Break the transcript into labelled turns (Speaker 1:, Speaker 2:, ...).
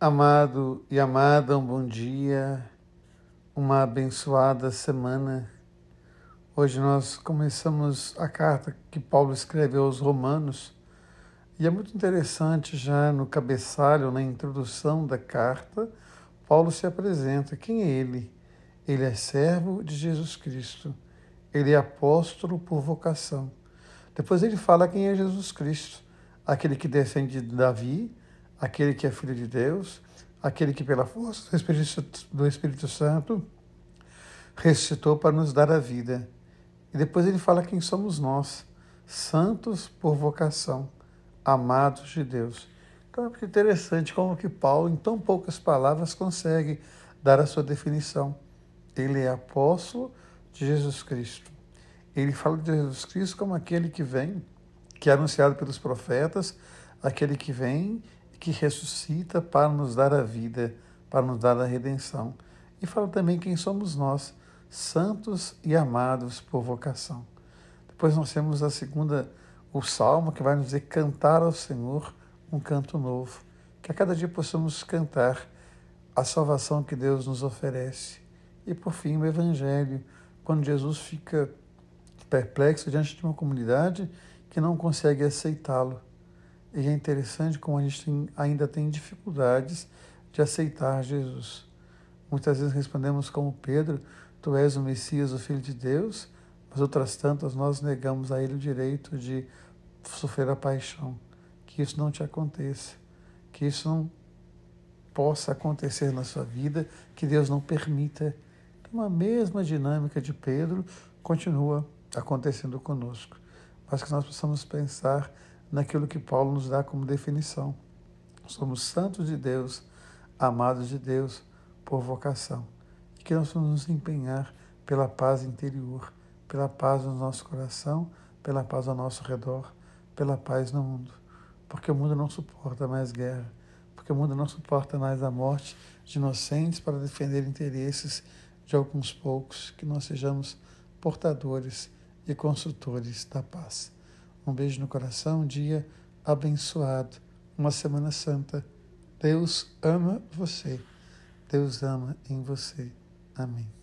Speaker 1: Amado e amada, um bom dia, uma abençoada semana. Hoje nós começamos a carta que Paulo escreveu aos Romanos e é muito interessante já no cabeçalho, na introdução da carta, Paulo se apresenta. Quem é ele? Ele é servo de Jesus Cristo. Ele é apóstolo por vocação. Depois ele fala quem é Jesus Cristo, aquele que descende de Davi, aquele que é filho de Deus, aquele que pela força do Espírito, do Espírito Santo ressuscitou para nos dar a vida. E depois ele fala quem somos nós, santos por vocação, amados de Deus. Então é muito interessante como que Paulo, em tão poucas palavras, consegue dar a sua definição. Ele é apóstolo de Jesus Cristo. Ele fala de Jesus Cristo como aquele que vem, que é anunciado pelos profetas, aquele que vem que ressuscita para nos dar a vida, para nos dar a redenção. E fala também quem somos nós, santos e amados por vocação. Depois nós temos a segunda, o salmo, que vai nos dizer cantar ao Senhor um canto novo. Que a cada dia possamos cantar a salvação que Deus nos oferece. E por fim, o Evangelho, quando Jesus fica perplexo diante de uma comunidade que não consegue aceitá-lo. E é interessante como a gente tem, ainda tem dificuldades de aceitar Jesus. Muitas vezes respondemos como Pedro: Tu és o Messias, o Filho de Deus, mas outras tantas nós negamos a Ele o direito de sofrer a paixão. Que isso não te aconteça, que isso não possa acontecer na sua vida, que Deus não permita. Então, a mesma dinâmica de Pedro continua acontecendo conosco, mas que nós possamos pensar naquilo que Paulo nos dá como definição. Somos santos de Deus, amados de Deus por vocação. E que nós vamos nos empenhar pela paz interior, pela paz no nosso coração, pela paz ao nosso redor, pela paz no mundo. Porque o mundo não suporta mais guerra, porque o mundo não suporta mais a morte de inocentes para defender interesses de alguns poucos, que nós sejamos portadores e construtores da paz. Um beijo no coração, um dia abençoado, uma Semana Santa. Deus ama você. Deus ama em você. Amém.